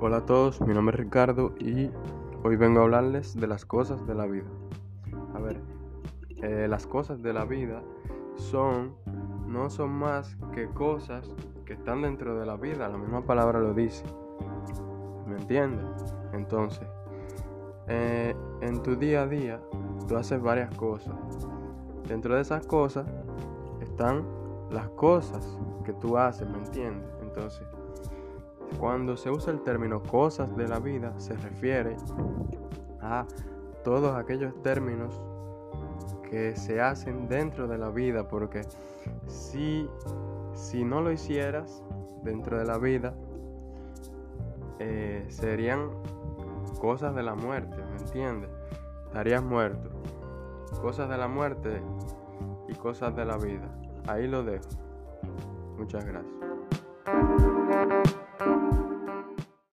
Hola a todos, mi nombre es Ricardo y hoy vengo a hablarles de las cosas de la vida. A ver, eh, las cosas de la vida son, no son más que cosas que están dentro de la vida, la misma palabra lo dice. ¿Me entiendes? Entonces, eh, en tu día a día, tú haces varias cosas. Dentro de esas cosas están las cosas que tú haces, ¿me entiendes? Entonces, cuando se usa el término cosas de la vida, se refiere a todos aquellos términos que se hacen dentro de la vida, porque si, si no lo hicieras dentro de la vida, eh, serían cosas de la muerte, ¿me entiendes? Estarías muerto. Cosas de la muerte y cosas de la vida. Ahí lo dejo. Muchas gracias.